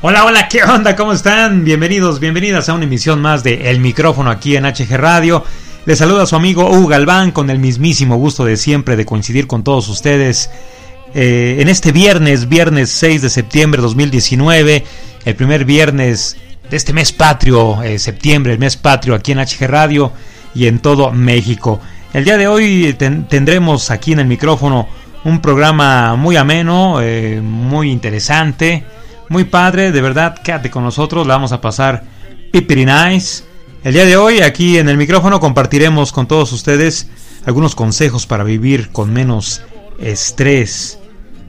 Hola, ¿qué onda? ¿Cómo están? Bienvenidos, bienvenidas a una emisión más de El Micrófono aquí en HG Radio. Les saluda a su amigo Hugo Galván con el mismísimo gusto de siempre de coincidir con todos ustedes eh, en este viernes, viernes 6 de septiembre de 2019, el primer viernes de este mes patrio, eh, septiembre, el mes patrio aquí en HG Radio y en todo México. El día de hoy tendremos aquí en el micrófono un programa muy ameno, eh, muy interesante muy padre, de verdad, quédate con nosotros, la vamos a pasar pipiri nice. El día de hoy aquí en el micrófono compartiremos con todos ustedes algunos consejos para vivir con menos estrés.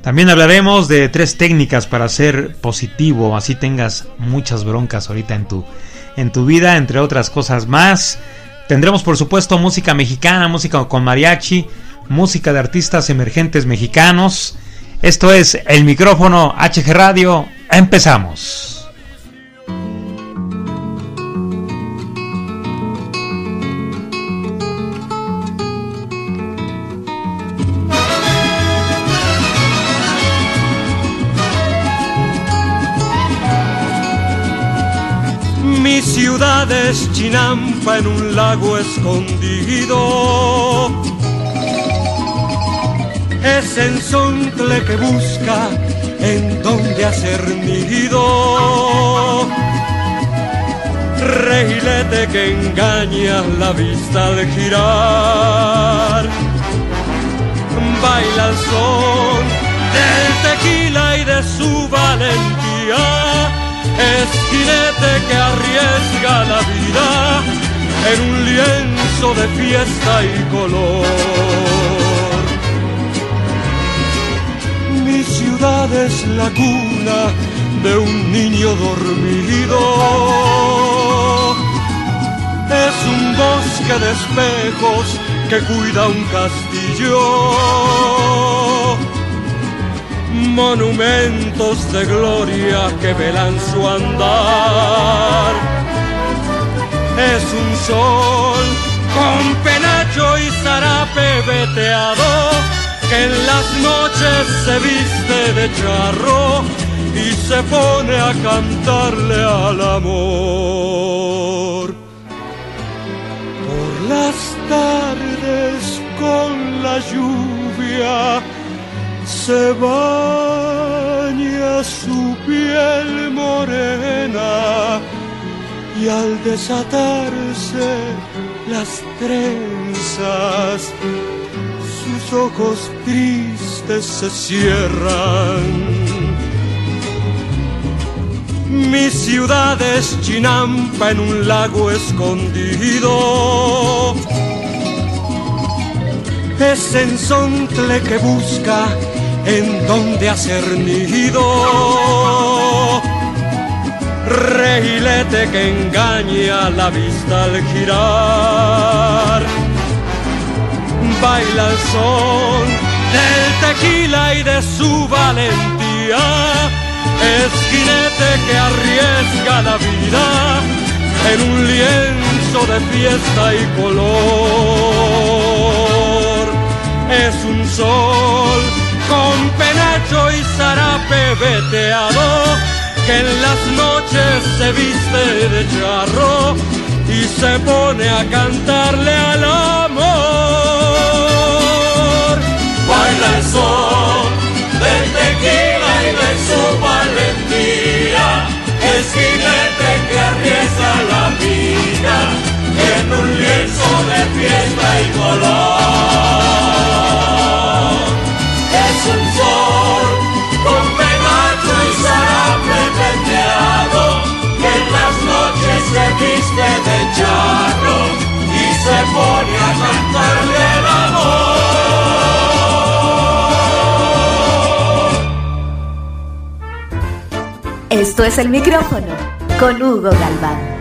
También hablaremos de tres técnicas para ser positivo, así tengas muchas broncas ahorita en tu en tu vida, entre otras cosas más. Tendremos por supuesto música mexicana, música con mariachi, música de artistas emergentes mexicanos. Esto es el micrófono HG Radio Empezamos. Mi ciudad es Chinampa en un lago escondido. Es en Soncle que busca en donde hacer nido. Reilete que engaña la vista al girar. Baila el son del tequila y de su valentía. Esquinete que arriesga la vida en un lienzo de fiesta y color. Ciudad es la cuna de un niño dormido. Es un bosque de espejos que cuida un castillo. Monumentos de gloria que velan su andar. Es un sol con penacho y zarape veteado que en las noches se viste de charro y se pone a cantarle al amor. Por las tardes con la lluvia se baña su piel morena y al desatarse las trenzas ojos tristes se cierran. Mi ciudad es Chinampa en un lago escondido. Es en Sontle que busca en donde hacer nido. Reilete que engaña la vista al girar baila el son del tequila y de su valentía. es jinete que arriesga la vida en un lienzo de fiesta y color. Es un sol con penacho y zarape veteado que en las noches se viste de charro y se pone a cantarle al amor. Baila el sol del tequila y de su valentía, Esto es el micrófono con Hugo Galván.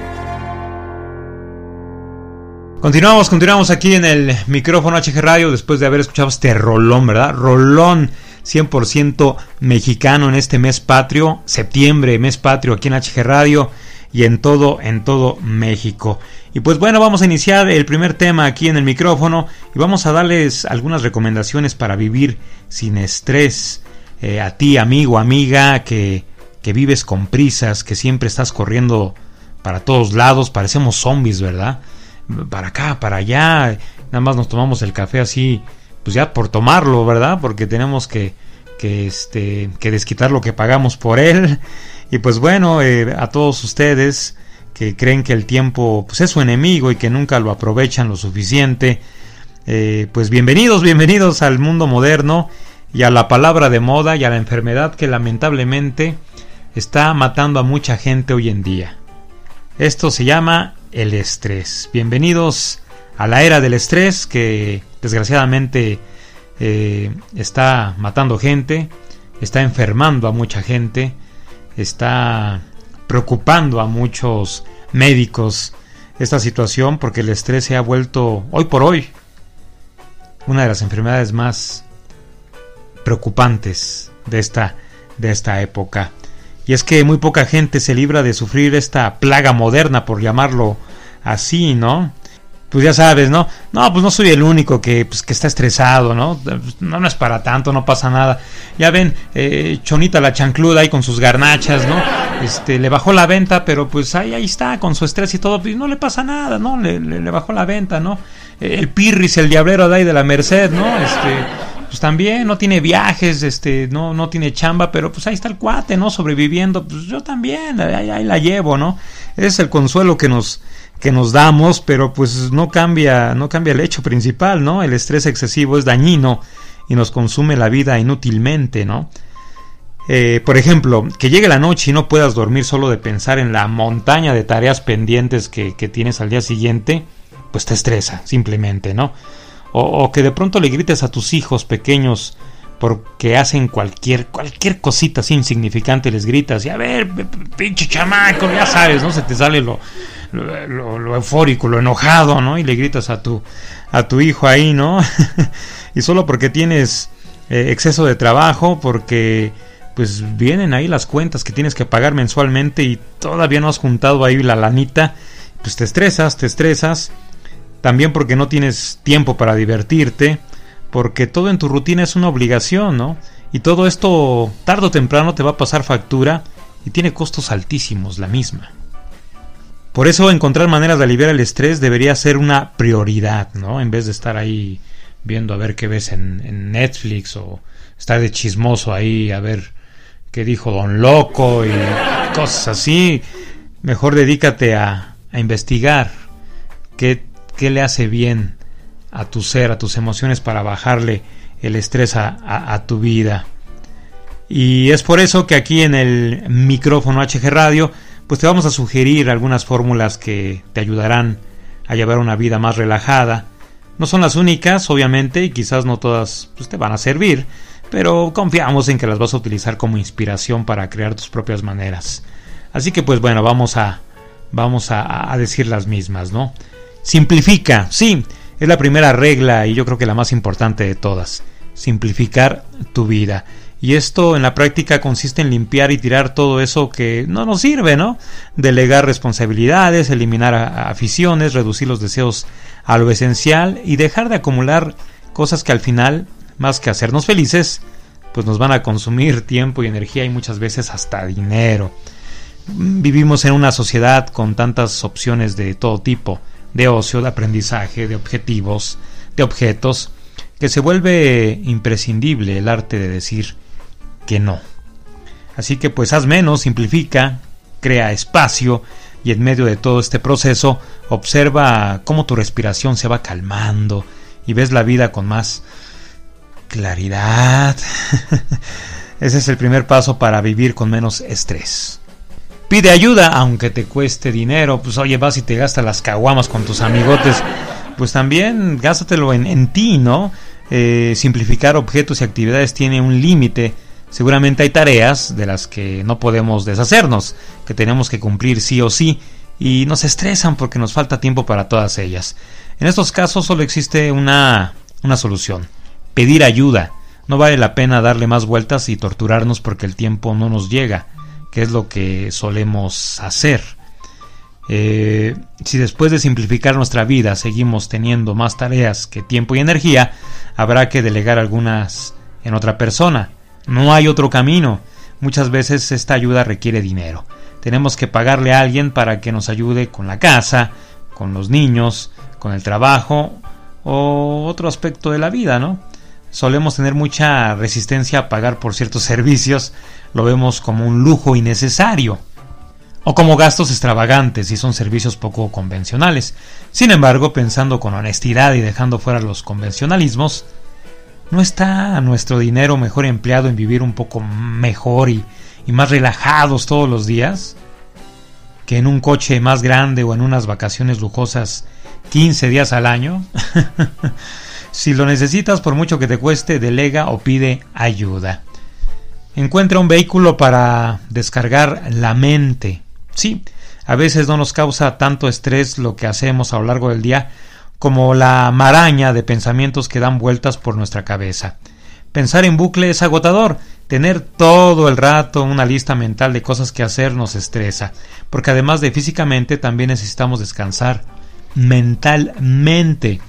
Continuamos, continuamos aquí en el micrófono HG Radio después de haber escuchado este rolón, ¿verdad? Rolón 100% mexicano en este mes patrio, septiembre, mes patrio aquí en HG Radio y en todo, en todo México. Y pues bueno, vamos a iniciar el primer tema aquí en el micrófono y vamos a darles algunas recomendaciones para vivir sin estrés. Eh, a ti, amigo, amiga, que, que vives con prisas, que siempre estás corriendo para todos lados, parecemos zombies, ¿verdad? Para acá, para allá, nada más nos tomamos el café así, pues ya por tomarlo, ¿verdad? Porque tenemos que, que, este, que desquitar lo que pagamos por él. Y pues bueno, eh, a todos ustedes que creen que el tiempo pues, es su enemigo y que nunca lo aprovechan lo suficiente, eh, pues bienvenidos, bienvenidos al mundo moderno y a la palabra de moda y a la enfermedad que lamentablemente está matando a mucha gente hoy en día. Esto se llama el estrés. Bienvenidos a la era del estrés que desgraciadamente eh, está matando gente, está enfermando a mucha gente, está preocupando a muchos médicos esta situación porque el estrés se ha vuelto hoy por hoy una de las enfermedades más preocupantes de esta, de esta época. Y es que muy poca gente se libra de sufrir esta plaga moderna, por llamarlo así, ¿no? Pues ya sabes, ¿no? No, pues no soy el único que, pues, que está estresado, ¿no? ¿no? Es para tanto, no pasa nada. Ya ven, eh, Chonita la chancluda ahí con sus garnachas, ¿no? Este, le bajó la venta, pero pues ahí, ahí está, con su estrés y todo, pues no le pasa nada, ¿no? Le, le, bajó la venta, ¿no? El Pirris, el diablero de ahí de la Merced, ¿no? Este, pues también no tiene viajes, este, no, no tiene chamba, pero pues ahí está el cuate, ¿no? Sobreviviendo, pues yo también, ahí, ahí la llevo, ¿no? Es el consuelo que nos, que nos damos, pero pues no cambia, no cambia el hecho principal, ¿no? El estrés excesivo es dañino y nos consume la vida inútilmente, ¿no? Eh, por ejemplo, que llegue la noche y no puedas dormir solo de pensar en la montaña de tareas pendientes que, que tienes al día siguiente, pues te estresa, simplemente, ¿no? O, o, que de pronto le grites a tus hijos pequeños porque hacen cualquier cualquier cosita así insignificante les gritas y a ver pinche chamaco ya sabes no se te sale lo, lo, eufórico lo enojado no y le gritas a tu a tu hijo ahí no y solo porque tienes eh, exceso de trabajo porque pues vienen ahí las cuentas que tienes que pagar mensualmente y todavía no has juntado ahí la lanita pues te estresas te estresas también porque no tienes tiempo para divertirte, porque todo en tu rutina es una obligación, ¿no? Y todo esto tarde o temprano te va a pasar factura y tiene costos altísimos la misma. Por eso encontrar maneras de aliviar el estrés debería ser una prioridad, ¿no? En vez de estar ahí viendo a ver qué ves en, Netflix o estar de chismoso ahí a ver qué dijo Don Loco y cosas así. Mejor dedícate a, a investigar qué qué le hace bien a tu ser, a tus emociones para bajarle el estrés a, a, tu vida. Y es por eso que aquí en el micrófono HG Radio, pues te vamos a sugerir algunas fórmulas que te ayudarán a llevar una vida más relajada. No son las únicas, obviamente, y quizás no todas pues, te van a servir, pero confiamos en que las vas a utilizar como inspiración para crear tus propias maneras. Así que pues bueno, vamos a vamos a, a decir las mismas, ¿no? Simplifica, sí, es la primera regla y yo creo que la más importante de todas. Simplificar tu vida. Y esto en la práctica consiste en limpiar y tirar todo eso que no nos sirve, ¿no? Delegar responsabilidades, eliminar aficiones, reducir los deseos a lo esencial y dejar de acumular cosas que al final, más que hacernos felices, pues nos van a consumir tiempo y energía y muchas veces hasta dinero. Vivimos en una sociedad con tantas opciones de todo tipo, de ocio, de aprendizaje, de objetivos, de objetos, que se vuelve imprescindible el arte de decir que no. Así que pues haz menos, simplifica, crea espacio y en medio de todo este proceso observa cómo tu respiración se va calmando y ves la vida con más claridad. Ese es el primer paso para vivir con menos estrés. Pide ayuda, aunque te cueste dinero. Pues oye, vas y te gastas las caguamas con tus amigotes. Pues también gástatelo en, ti, ¿no? Eh, simplificar objetos y actividades tiene un límite. Seguramente hay tareas de las que no podemos deshacernos, que tenemos que cumplir sí o sí, y nos estresan porque nos falta tiempo para todas ellas. En estos casos solo existe una, una solución, pedir ayuda. No vale la pena darle más vueltas y torturarnos porque el tiempo no nos llega, que es lo que solemos hacer. Eh, si después de simplificar nuestra vida seguimos teniendo más tareas que tiempo y energía, habrá que delegar algunas en otra persona. No hay otro camino. Muchas veces esta ayuda requiere dinero. Tenemos que pagarle a alguien para que nos ayude con la casa, con los niños, con el trabajo o otro aspecto de la vida, ¿no? Solemos tener mucha resistencia a pagar por ciertos servicios, lo vemos como un lujo innecesario o como gastos extravagantes si son servicios poco convencionales. Sin embargo, pensando con honestidad y dejando fuera los convencionalismos, ¿no está nuestro dinero mejor empleado en vivir un poco mejor y, y más relajados todos los días? que en un coche más grande o en unas vacaciones lujosas 15 días al año? si lo necesitas por mucho que te cueste, delega o pide ayuda. Encuentra un vehículo para descargar la mente. Sí, a veces no nos causa tanto estrés lo que hacemos a lo largo del día como la maraña de pensamientos que dan vueltas por nuestra cabeza. Pensar en bucle es agotador. Tener todo el rato una lista mental de cosas que hacer nos estresa, porque además de físicamente también necesitamos descansar mentalmente.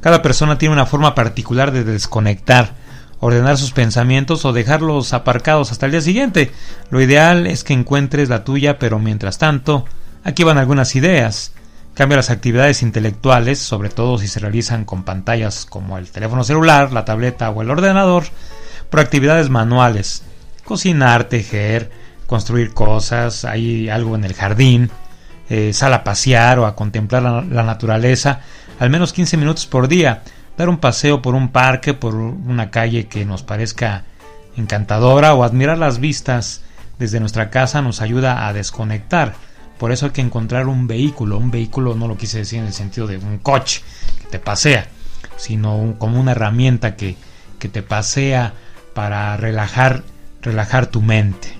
Cada persona tiene una forma particular de desconectar ordenar sus pensamientos o dejarlos aparcados hasta el día siguiente. Lo ideal es que encuentres la tuya, pero mientras tanto, aquí van algunas ideas. Cambia las actividades intelectuales, sobre todo si se realizan con pantallas como el teléfono celular, la tableta o el ordenador, por actividades manuales. Cocinar, tejer, construir cosas, hay algo en el jardín, eh, sal a pasear o a contemplar la, la naturaleza, al menos 15 minutos por día dar un paseo por un parque, por una calle que nos parezca encantadora o admirar las vistas desde nuestra casa nos ayuda a desconectar. Por eso hay que encontrar un vehículo. Un vehículo no lo quise decir en el sentido de un coche que te pasea, sino como una herramienta que, que te pasea para relajar, relajar tu mente.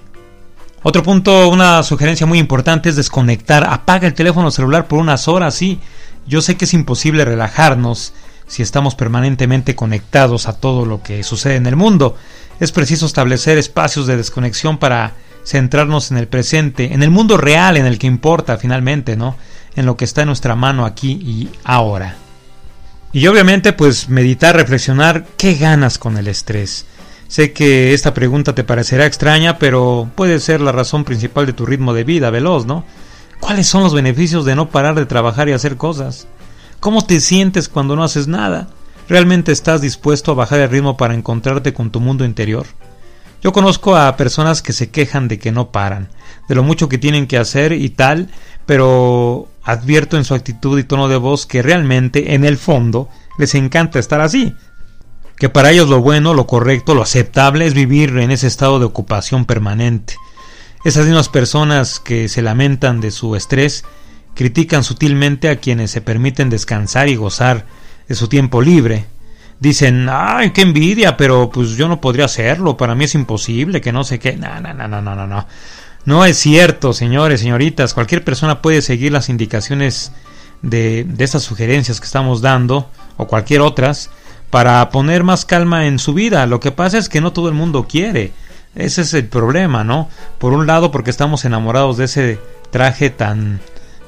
Otro punto, una sugerencia muy importante es desconectar. Apaga el teléfono celular por unas horas, sí. Yo sé que es imposible relajarnos si estamos permanentemente conectados a todo lo que sucede en el mundo. Es preciso establecer espacios de desconexión para centrarnos en el presente, en el mundo real, en el que importa finalmente, ¿no? En lo que está en nuestra mano aquí y ahora. Y obviamente, pues meditar, reflexionar, ¿qué ganas con el estrés? Sé que esta pregunta te parecerá extraña, pero puede ser la razón principal de tu ritmo de vida veloz, ¿no? ¿Cuáles son los beneficios de no parar de trabajar y hacer cosas? ¿Cómo te sientes cuando no haces nada? ¿Realmente estás dispuesto a bajar el ritmo para encontrarte con tu mundo interior? Yo conozco a personas que se quejan de que no paran, de lo mucho que tienen que hacer y tal, pero advierto en su actitud y tono de voz que realmente, en el fondo, les encanta estar así. Que para ellos lo bueno, lo correcto, lo aceptable es vivir en ese estado de ocupación permanente. Esas mismas personas que se lamentan de su estrés critican sutilmente a quienes se permiten descansar y gozar de su tiempo libre. Dicen, ay, qué envidia, pero pues yo no podría hacerlo, para mí es imposible, que no sé qué. No, no, no, no, no, no, no. Es cierto, señores, señoritas. Cualquier persona puede seguir las indicaciones de, de estas sugerencias que estamos dando, o cualquier otras, para poner más calma en su vida. Lo que pasa es que no todo el mundo quiere. Ese es el problema, ¿no? Por un lado porque estamos enamorados de ese traje tan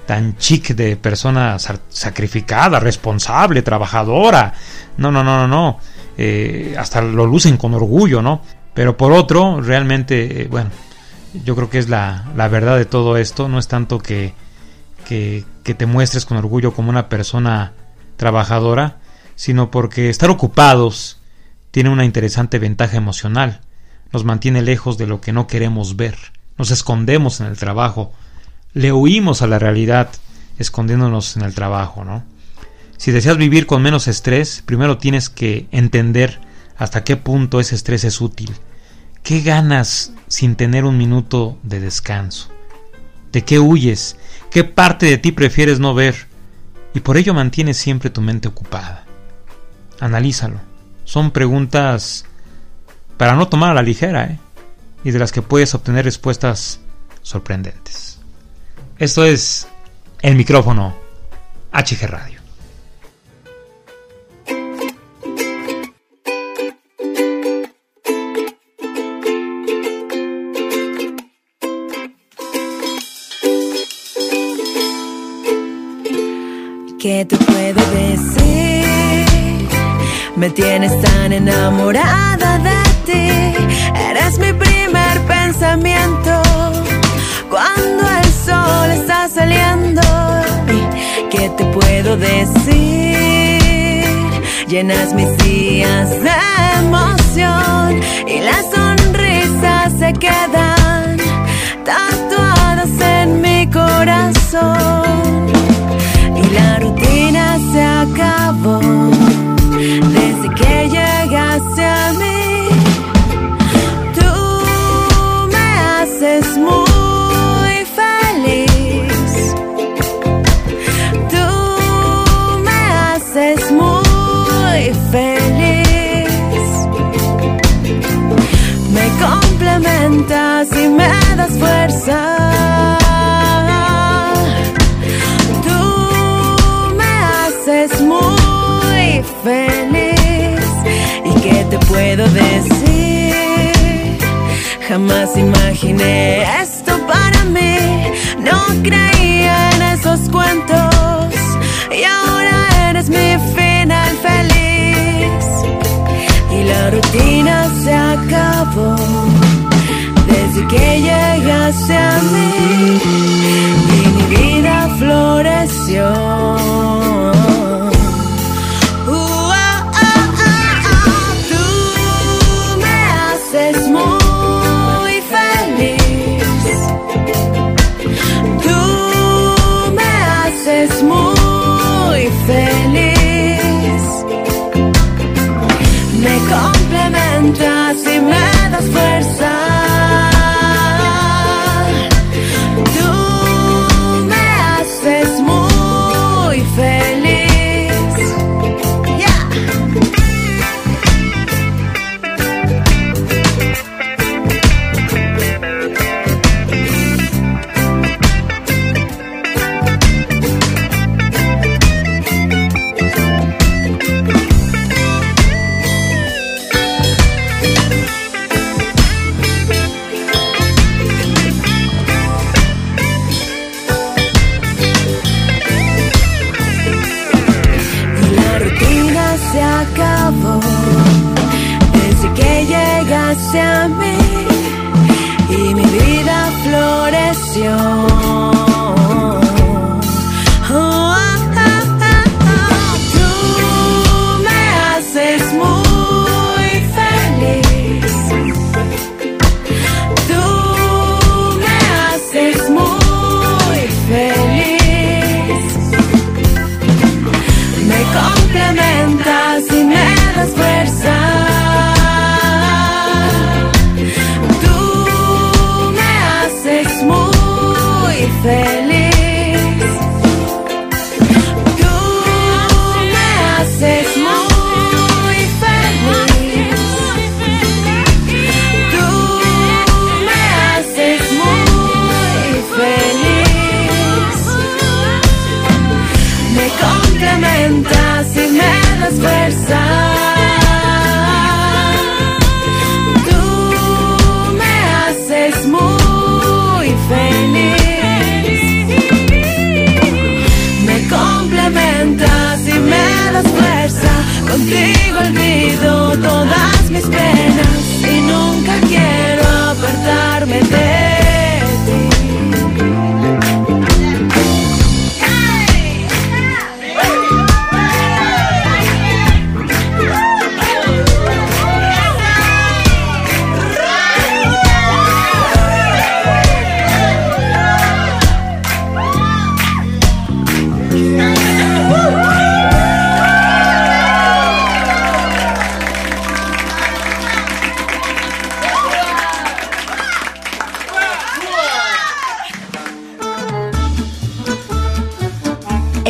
tan chic de persona sacrificada, responsable, trabajadora. No, no, no, no, no. Eh, hasta lo lucen con orgullo, ¿no? Pero por otro, realmente, eh, bueno, yo creo que es la, la, verdad de todo esto. No es tanto que, que, que te muestres con orgullo como una persona trabajadora, sino porque estar ocupados tiene una interesante ventaja emocional. Nos mantiene lejos de lo que no queremos ver. Nos escondemos en el trabajo le huimos a la realidad escondiéndonos en el trabajo, ¿no? Si deseas vivir con menos estrés, primero tienes que entender hasta qué punto ese estrés es útil. ¿Qué ganas sin tener un minuto de descanso? ¿De qué huyes? ¿Qué parte de ti prefieres no ver? Y por ello mantienes siempre tu mente ocupada. Analízalo. Son preguntas para no tomar a la ligera, ¿eh? Y de las que puedes obtener respuestas sorprendentes. Esto es el micrófono HG Radio. ¿Qué te puedo decir? Me tienes tan enamorada de ti. Eres mi decir? Llenas mis días de emoción y las sonrisas se quedan tatuadas en mi corazón. Y la rutina se acabó y me das fuerza. Tú me haces muy feliz. ¿Y qué te puedo decir? Jamás imaginé esto para mí. No creía en esos cuentos. Y ahora eres mi final feliz. Y la rutina se acabó que llegaste a mí mi vida floreció.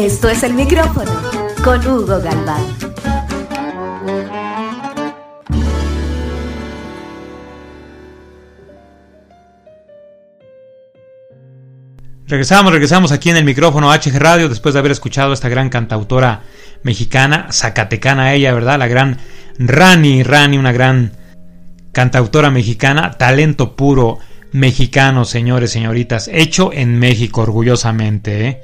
Esto es el micrófono con Hugo Galván. Regresamos, regresamos aquí en el micrófono HG Radio después de haber escuchado a esta gran cantautora mexicana, zacatecana ella, ¿verdad? La gran Rani, Rani, una gran cantautora mexicana, talento puro mexicano, señores, señoritas, hecho en México orgullosamente, ¿eh?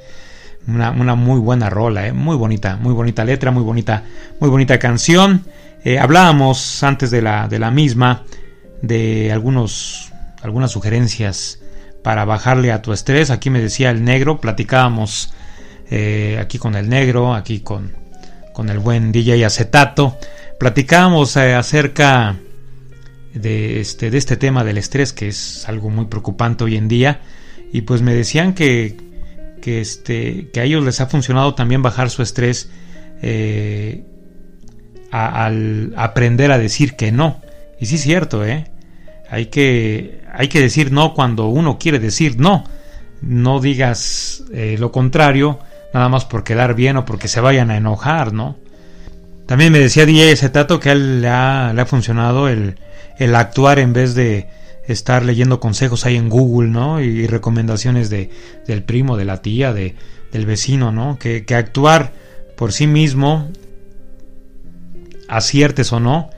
Una, muy buena rola, ¿eh? muy bonita, muy bonita letra, muy bonita, muy bonita canción. Eh, hablábamos antes de la, de la misma de algunos, algunas sugerencias para bajarle a tu estrés. Aquí me decía el negro, platicábamos eh, aquí con el negro, aquí con, con el buen DJ Acetato. Platicábamos acerca de este, de este tema del estrés, que es algo muy preocupante hoy en día. Y pues me decían que, que, este, que a ellos les ha funcionado también bajar su estrés eh, al aprender a decir que no. Y sí es cierto, ¿eh? Hay que, hay que decir no cuando uno quiere decir no. No digas eh, lo contrario, nada más por quedar bien o porque se vayan a enojar, ¿no? También me decía DJ Zetato que a él le ha, le ha funcionado el, el, actuar en vez de estar leyendo consejos ahí en Google, ¿no? Y, recomendaciones de, del primo, de la tía, de, del vecino, ¿no? Que, que actuar por sí mismo, aciertes o no,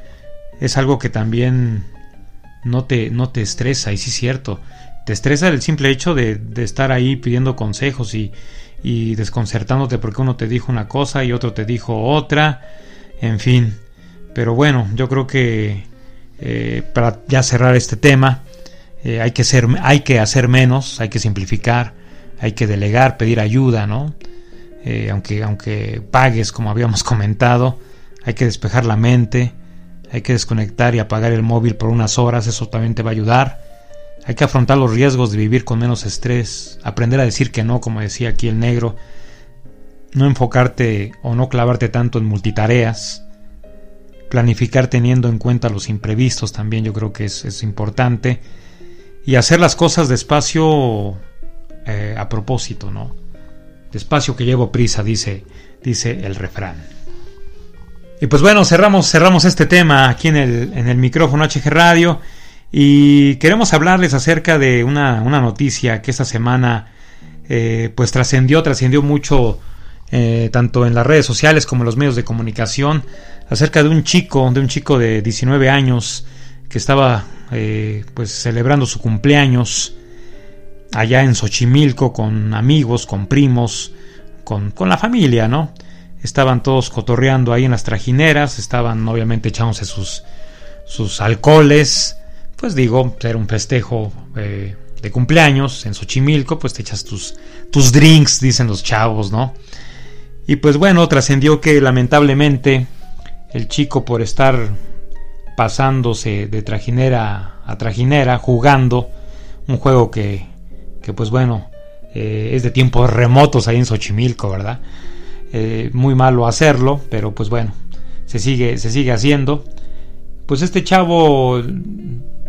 es algo que también no te, no te estresa, y sí es cierto, te estresa el simple hecho de, estar ahí pidiendo consejos y, y, desconcertándote porque uno te dijo una cosa y otro te dijo otra, en fin. Pero bueno, yo creo que eh, para ya cerrar este tema, eh, hay, que ser, hay que hacer menos, hay que simplificar, hay que delegar, pedir ayuda, ¿no? Eh, aunque, aunque pagues, como habíamos comentado, hay que despejar la mente, hay que desconectar y apagar el móvil por unas horas, eso también te va a ayudar. Hay que afrontar los riesgos de vivir con menos estrés, aprender a decir que no, como decía aquí el negro, no enfocarte o no clavarte tanto en multitareas, planificar teniendo en cuenta los imprevistos también yo creo que es, importante, y hacer las cosas despacio eh, a propósito, ¿no? Despacio que llevo prisa, dice, dice el refrán. Y pues bueno, cerramos, cerramos este tema aquí en el, en el micrófono HG Radio y queremos hablarles acerca de una, noticia que esta semana eh, pues trascendió, trascendió mucho eh, tanto en las redes sociales como en los medios de comunicación acerca de un chico, de un chico de 19 años que estaba eh, pues celebrando su cumpleaños allá en Xochimilco con amigos, con primos, con, con la familia, ¿no? estaban todos cotorreando ahí en las trajineras, estaban obviamente echándose sus, sus alcoholes, pues digo, era un festejo eh, de cumpleaños en Xochimilco, pues te echas tus, tus drinks, dicen los chavos, ¿no? Y pues bueno, trascendió que lamentablemente el chico por estar pasándose de trajinera a trajinera, jugando un juego que, que pues bueno, eh, es de tiempos remotos ahí en Xochimilco, ¿verdad? Eh, muy malo hacerlo, pero pues bueno, se sigue, se sigue haciendo. Pues este chavo,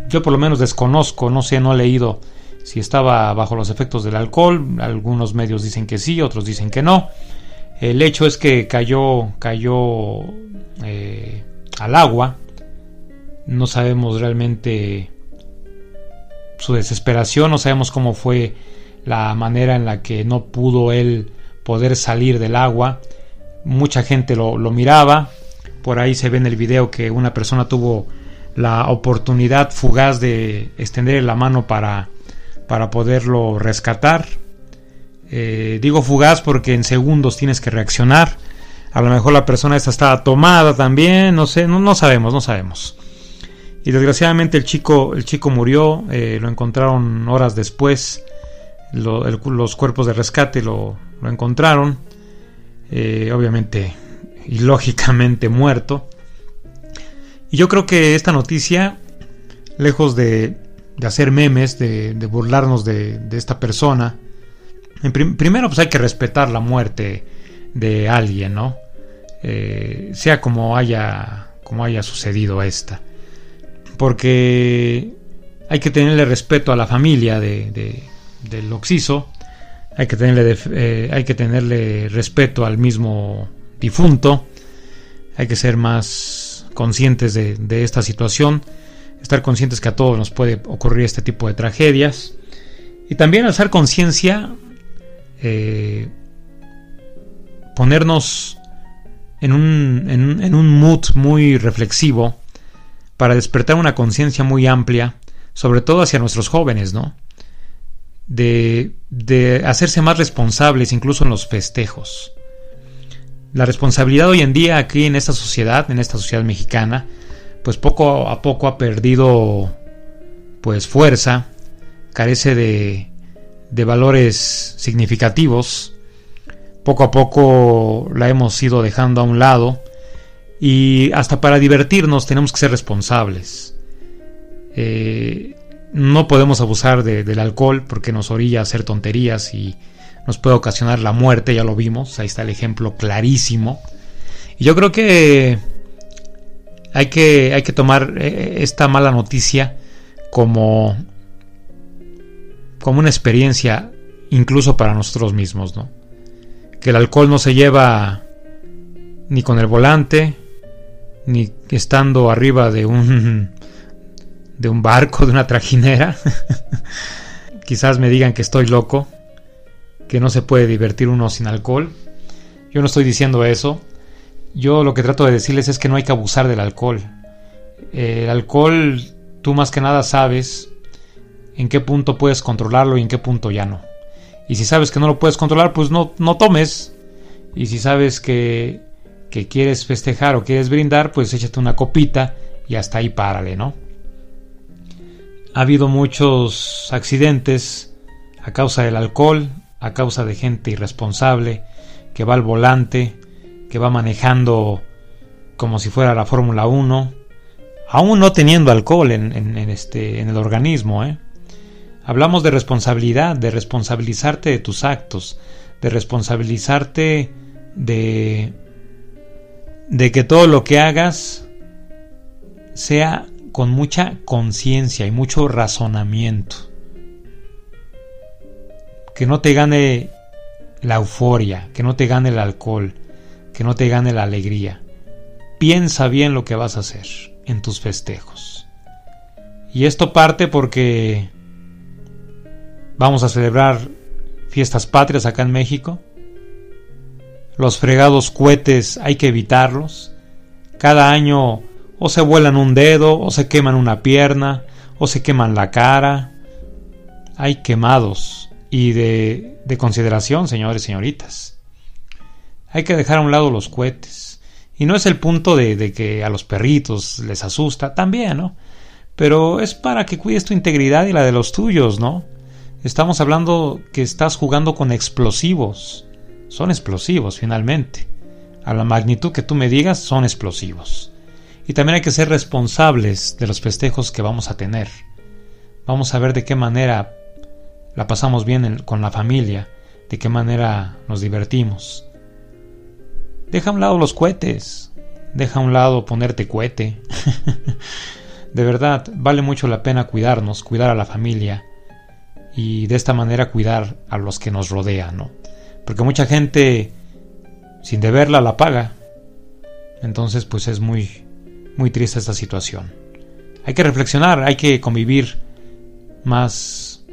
yo por lo menos desconozco, no sé, no he leído si estaba bajo los efectos del alcohol. Algunos medios dicen que sí, otros dicen que no. El hecho es que cayó, cayó eh, al agua. No sabemos realmente su desesperación, no sabemos cómo fue la manera en la que no pudo él poder salir del agua. Mucha gente lo, miraba. Por ahí se ve en el video que una persona tuvo la oportunidad fugaz de extender la mano para, para poderlo rescatar. Eh, digo fugaz porque en segundos tienes que reaccionar. A lo mejor la persona esta estaba tomada también, no sé, no, no sabemos, no sabemos. Y desgraciadamente el chico, el chico murió, eh, lo encontraron horas después. los cuerpos de rescate lo, lo encontraron, eh, obviamente y lógicamente muerto. Y yo creo que esta noticia, lejos de, de hacer memes, de, burlarnos de, esta persona, primero pues hay que respetar la muerte de alguien, ¿no? Eh, sea como haya, como haya sucedido esta. Porque hay que tenerle respeto a la familia de, del Oxiso hay que tenerle, eh, hay que tenerle respeto al mismo difunto, hay que ser más conscientes de, esta situación, estar conscientes que a todos nos puede ocurrir este tipo de tragedias y también hacer conciencia, eh, ponernos en un, en un mood muy reflexivo para despertar una conciencia muy amplia, sobre todo hacia nuestros jóvenes, ¿no? De, de hacerse más responsables incluso en los festejos. La responsabilidad hoy en día aquí en esta sociedad, en esta sociedad mexicana, pues poco a poco ha perdido pues fuerza, carece de, de valores significativos poco a poco la hemos ido dejando a un lado y hasta para divertirnos tenemos que ser responsables. Eh, no podemos abusar del alcohol porque nos orilla a hacer tonterías y nos puede ocasionar la muerte, ya lo vimos, ahí está el ejemplo clarísimo. Y yo creo que hay que, hay que tomar eh, esta mala noticia como, como una experiencia incluso para nosotros mismos, ¿no? que el alcohol no se lleva ni con el volante, ni estando arriba de un de un barco, de una trajinera. Quizás me digan que estoy loco, que no se puede divertir uno sin alcohol. Yo no estoy diciendo eso. Yo lo que trato de decirles es que no hay que abusar del alcohol. El alcohol, tú más que nada sabes en qué punto puedes controlarlo y en qué punto ya no. Y si sabes que no lo puedes controlar, pues no, no tomes. Y si sabes que, que quieres festejar o quieres brindar, pues échate una copita y hasta ahí párale, ¿no? Ha habido muchos accidentes a causa del alcohol, a causa de gente irresponsable que va al volante, que va manejando como si fuera la Fórmula 1, aún no teniendo alcohol en, en, este, en el organismo, ¿eh? Hablamos de responsabilidad, de responsabilizarte de tus actos, de responsabilizarte de, de que todo lo que hagas sea con mucha conciencia y mucho razonamiento. Que no te gane la euforia, que no te gane el alcohol, que no te gane la alegría. Piensa bien lo que vas a hacer en tus festejos. Y esto parte porque Vamos a celebrar fiestas patrias acá en México. Los fregados cohetes hay que evitarlos. Cada año o se vuelan un dedo, o se queman una pierna, o se queman la cara. Hay quemados y de, de consideración, señores y señoritas. Hay que dejar a un lado los cohetes. Y no es el punto de, de que a los perritos les asusta, también, ¿no? Pero es para que cuides tu integridad y la de los tuyos, ¿no? Estamos hablando que estás jugando con explosivos. Son explosivos finalmente. A la magnitud que tú me digas, son explosivos. Y también hay que ser responsables de los festejos que vamos a tener. Vamos a ver de qué manera la pasamos bien con la familia, de qué manera nos divertimos. Deja a un lado los cohetes, deja a un lado ponerte cohete. de verdad, vale mucho la pena cuidarnos, cuidar a la familia, y de esta manera cuidar a los que nos rodean, ¿no? Porque mucha gente sin deberla la paga. Entonces, pues es muy muy triste esta situación. Hay que reflexionar, hay que convivir más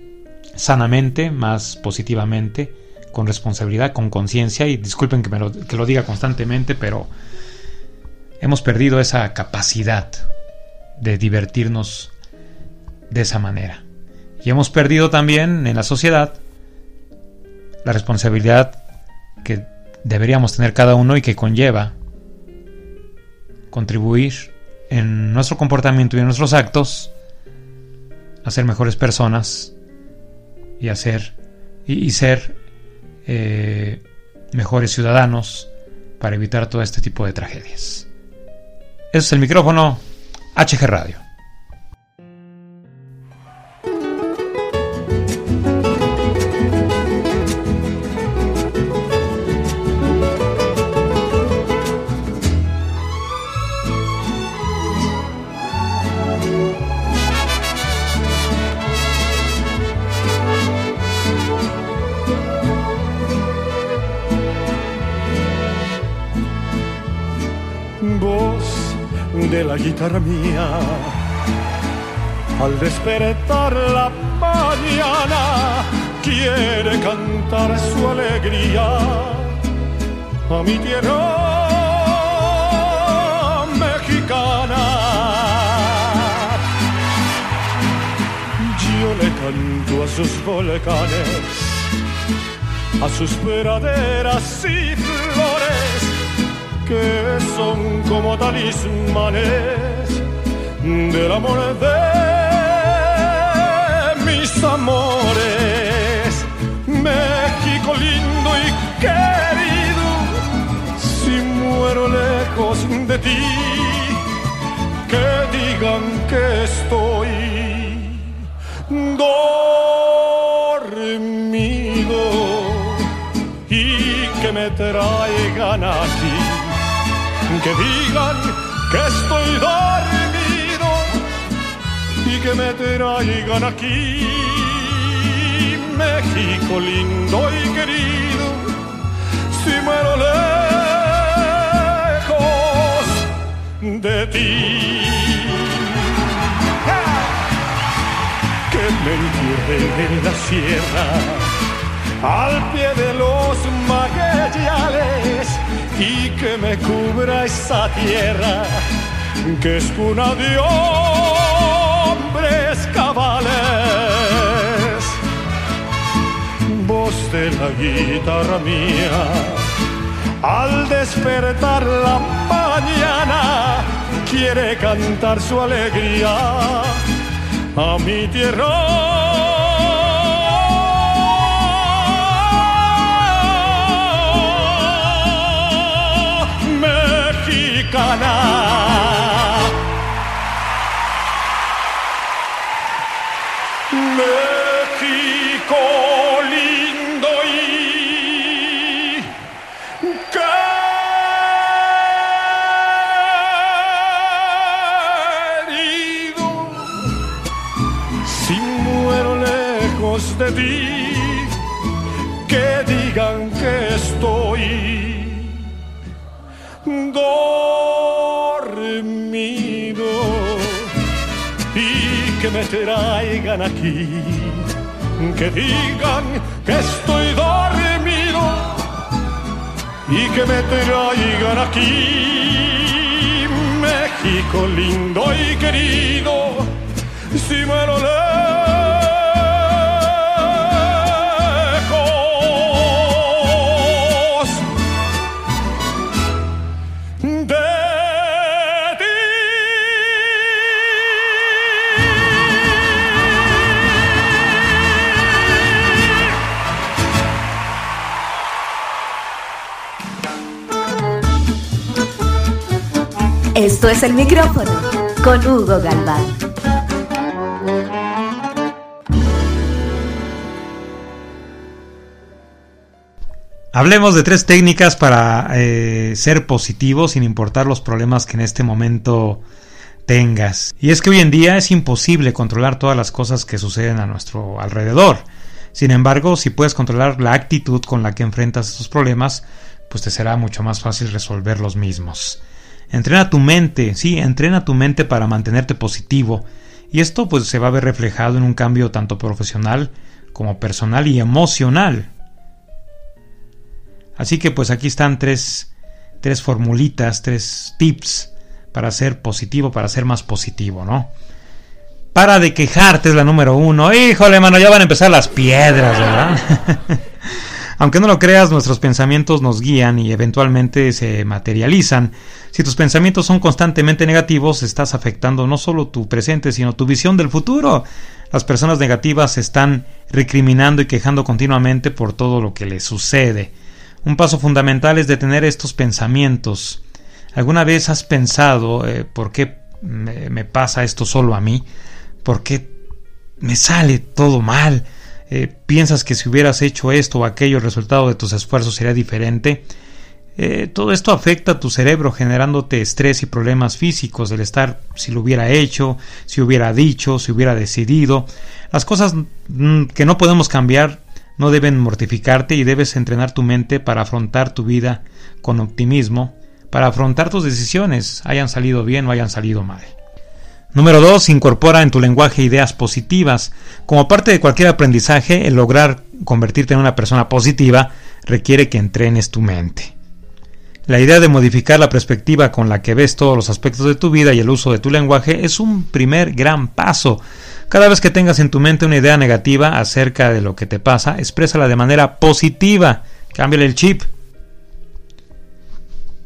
sanamente, más positivamente, con responsabilidad, con conciencia y disculpen que, lo diga constantemente, pero hemos perdido esa capacidad de divertirnos de esa manera. Y hemos perdido también en la sociedad la responsabilidad que deberíamos tener cada uno y que conlleva contribuir en nuestro comportamiento y en nuestros actos a ser mejores personas y a ser y, ser eh, mejores ciudadanos para evitar todo este tipo de tragedias. Ese es el micrófono HG Radio. Mi tierra mexicana. Yo le canto a sus volcanes, a sus praderas y flores que son como talismanes del amor de mis amores. Lejos de ti, que digan que estoy dormido y que me traigan aquí, que digan que estoy dormido y que me traigan aquí, México lindo y querido, si muero lejos de ti. Que me entierren en la sierra, al pie de los magueyales y que me cubra esa tierra que es cuna de hombres cabales. Voz de la guitarra mía, al despertar la mañana, quiere cantar su alegría a mi tierra mexicana. México lindo y que digan que estoy dormido y que me traigan aquí, que digan que estoy dormido y que me traigan aquí, México lindo y querido, si me lo Esto es el micrófono con Hugo Galván. Hablemos de tres técnicas para eh, ser positivo sin importar los problemas que en este momento tengas. Y es que hoy en día es imposible controlar todas las cosas que suceden a nuestro alrededor. Sin embargo, si puedes controlar la actitud con la que enfrentas estos problemas, pues te será mucho más fácil resolver los mismos. Entrena tu mente, sí, entrena tu mente para mantenerte positivo. Y esto pues se va a ver reflejado en un cambio tanto profesional como personal y emocional. Así que pues aquí están tres, tres formulitas, tres tips para ser positivo, para ser más positivo, ¿no? Para de quejarte es la número uno. Híjole, mano, ya van a empezar las piedras, ¿verdad? Aunque no lo creas, nuestros pensamientos nos guían y eventualmente se materializan. Si tus pensamientos son constantemente negativos, estás afectando no solo tu presente, sino tu visión del futuro. Las personas negativas se están recriminando y quejando continuamente por todo lo que les sucede. Un paso fundamental es detener estos pensamientos. ¿Alguna vez has pensado eh, por qué me, me, pasa esto solo a mí? ¿Por qué me sale todo mal? Eh, ¿Piensas que si hubieras hecho esto o aquello el resultado de tus esfuerzos sería diferente? Eh, todo esto afecta a tu cerebro generándote estrés y problemas físicos del estar si lo hubiera hecho, si hubiera dicho, si hubiera decidido. Las cosas mm, que no podemos cambiar no deben mortificarte y debes entrenar tu mente para afrontar tu vida con optimismo, para afrontar tus decisiones, hayan salido bien o hayan salido mal. Número 2. Incorpora en tu lenguaje ideas positivas. Como parte de cualquier aprendizaje, el lograr convertirte en una persona positiva requiere que entrenes tu mente. La idea de modificar la perspectiva con la que ves todos los aspectos de tu vida y el uso de tu lenguaje es un primer gran paso. Cada vez que tengas en tu mente una idea negativa acerca de lo que te pasa, exprésala de manera positiva. Cámbiale el chip.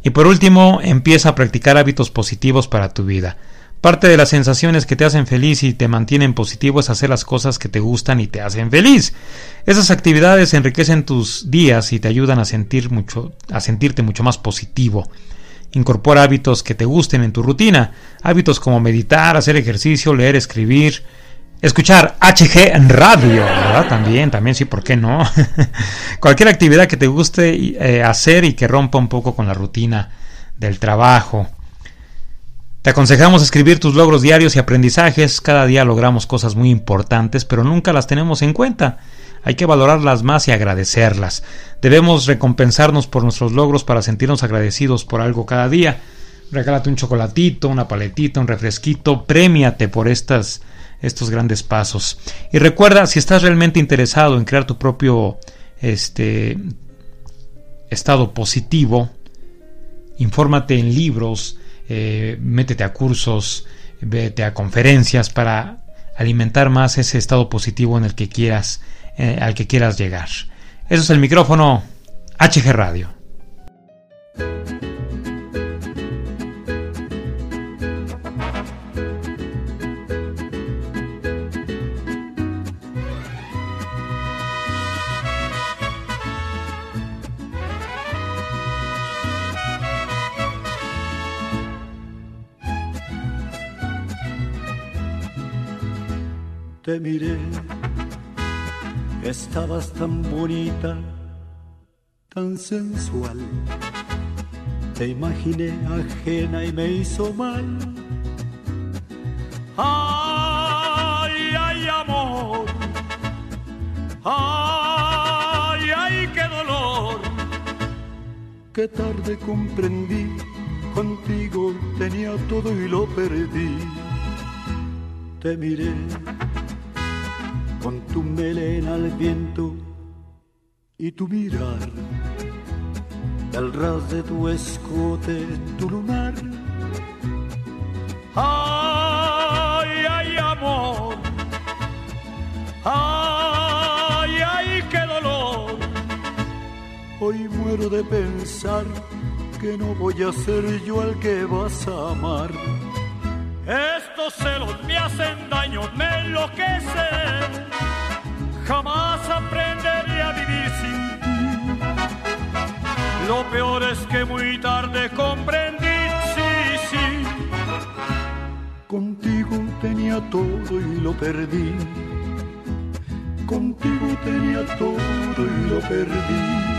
Y por último, empieza a practicar hábitos positivos para tu vida. Parte de las sensaciones que te hacen feliz y te mantienen positivo es hacer las cosas que te gustan y te hacen feliz. Esas actividades enriquecen tus días y te ayudan a, sentir mucho, a sentirte mucho más positivo. Incorpora hábitos que te gusten en tu rutina, hábitos como meditar, hacer ejercicio, leer, escribir, escuchar HG en radio, ¿verdad? También, también sí, ¿por qué no? Cualquier actividad que te guste eh, hacer y que rompa un poco con la rutina del trabajo. Te aconsejamos escribir tus logros diarios y aprendizajes. Cada día logramos cosas muy importantes, pero nunca las tenemos en cuenta. Hay que valorarlas más y agradecerlas. Debemos recompensarnos por nuestros logros para sentirnos agradecidos por algo cada día. Regálate un chocolatito, una paletita, un refresquito, premiate por estas, estos grandes pasos. Y recuerda, si estás realmente interesado en crear tu propio este, estado positivo, infórmate en libros, eh, métete a cursos, vete a conferencias para alimentar más ese estado positivo en el que quieras, eh, al que quieras llegar. Eso es el micrófono HG Radio. Estabas tan bonita, tan sensual. Te imaginé ajena y me hizo mal. Ay, ay, amor. Ay, ay, qué dolor. Qué tarde comprendí, contigo tenía todo y lo perdí. Te miré con tu melena al viento y tu mirar, el ras de tu escote, tu lunar. Ay, ay, amor, ay, ay, qué dolor. Hoy muero de pensar que no voy a ser yo el que vas a amar. Estos celos me hacen daño, me enloquecen. Jamás aprenderé a vivir sin ti. Lo peor es que muy tarde comprendí, sí, sí. Contigo tenía todo y lo perdí. Contigo tenía todo y lo perdí.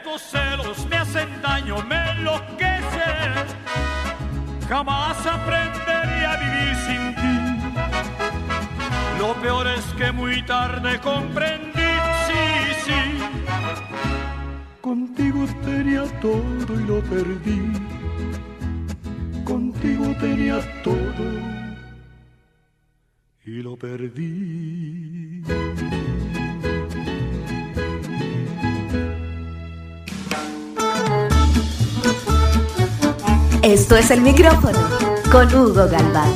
Estos celos me hacen daño, me enloquecen. Jamás aprenderé a vivir sin ti. Lo peor es que muy tarde comprendí, sí, sí. Contigo tenía todo y lo perdí. Contigo tenía todo y lo perdí. Esto es el micrófono con Hugo Galván.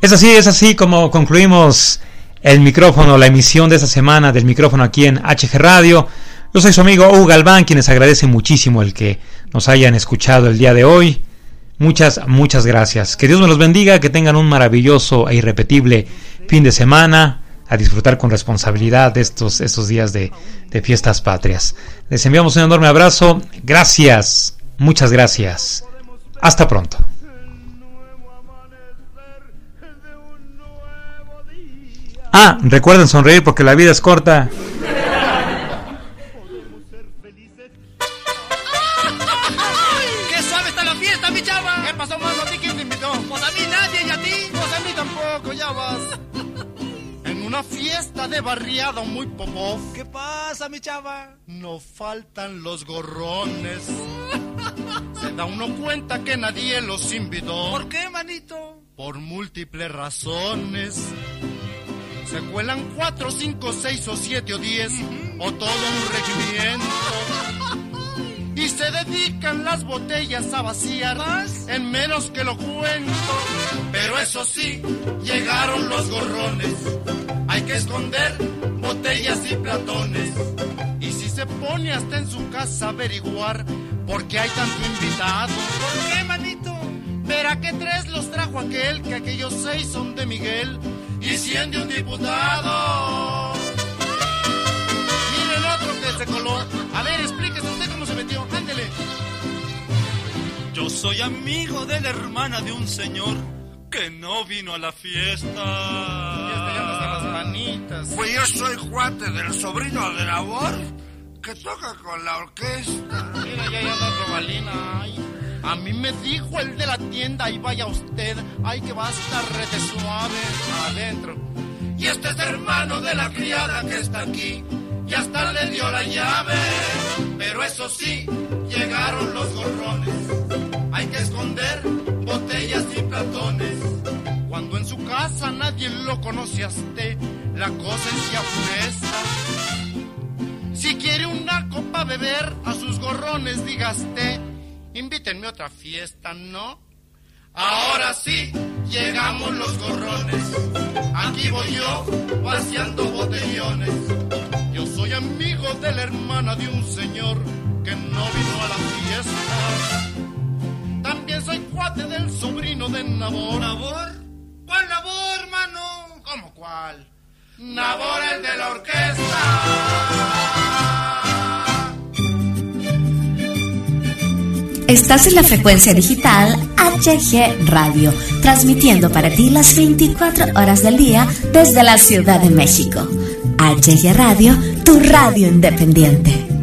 Es así, es así como concluimos el micrófono, la emisión de esta semana del micrófono aquí en HG Radio. Yo soy su amigo Hugo Galván, quienes agradece muchísimo el que nos hayan escuchado el día de hoy. Muchas, muchas gracias. Que Dios me los bendiga, que tengan un maravilloso e irrepetible fin de semana, a disfrutar con responsabilidad estos, estos días de, de fiestas patrias. Les enviamos un enorme abrazo. Gracias, muchas gracias. Hasta pronto. Ah, recuerden sonreír porque la vida es corta. Muy popó. ¿Qué pasa, mi chava? No faltan los gorrones. Se da uno cuenta que nadie los invitó. ¿Por qué, manito? Por múltiples razones. Se cuelan cuatro, cinco, seis o siete o diez, o todo un regimiento. Y se dedican las botellas a vaciar en menos que lo cuento. Pero eso sí, llegaron los gorrones. Hay que esconder botellas y platones. Y si se pone hasta en su casa a averiguar por qué hay tanto invitado. ¿Por qué, manito? Verá que tres los trajo aquel, que aquellos seis son de Miguel y cien de un diputado. Miren otro que se coló. A ver, explíquese usted cómo se metió. Ándele. Yo soy amigo de la hermana de un señor que no vino a la fiesta. Y hasta ya hasta las manitas. Pues yo soy cuate del sobrino de labor que toca con la orquesta. Mira, ya anda otro balina. Ay. A mí me dijo el de la tienda, ahí vaya usted, ay que va a estar rete suave adentro. Y este es hermano de la criada que está aquí, y hasta le dio la llave. Pero eso sí, llegaron los gorrones. Hay que esconder botellas y platones. Cuando en su casa nadie lo conoce a usted, la cosa se afuresta. Si quiere una copa beber, a sus gorrones digaste, invítenme a otra fiesta, ¿no? Ahora sí, llegamos los gorrones. Aquí voy yo, vaciando botellones. Yo soy amigo de la hermana de un señor que no vino a la fiesta. También soy cuate del sobrino de Nabor. ¿Nabor? ¿Cuál Nabor, hermano? ¿Cómo cuál? Nabor, el de la orquesta. Estás en la frecuencia digital HG Radio, transmitiendo para ti las 24 horas del día desde la Ciudad de México. HG Radio, tu radio independiente.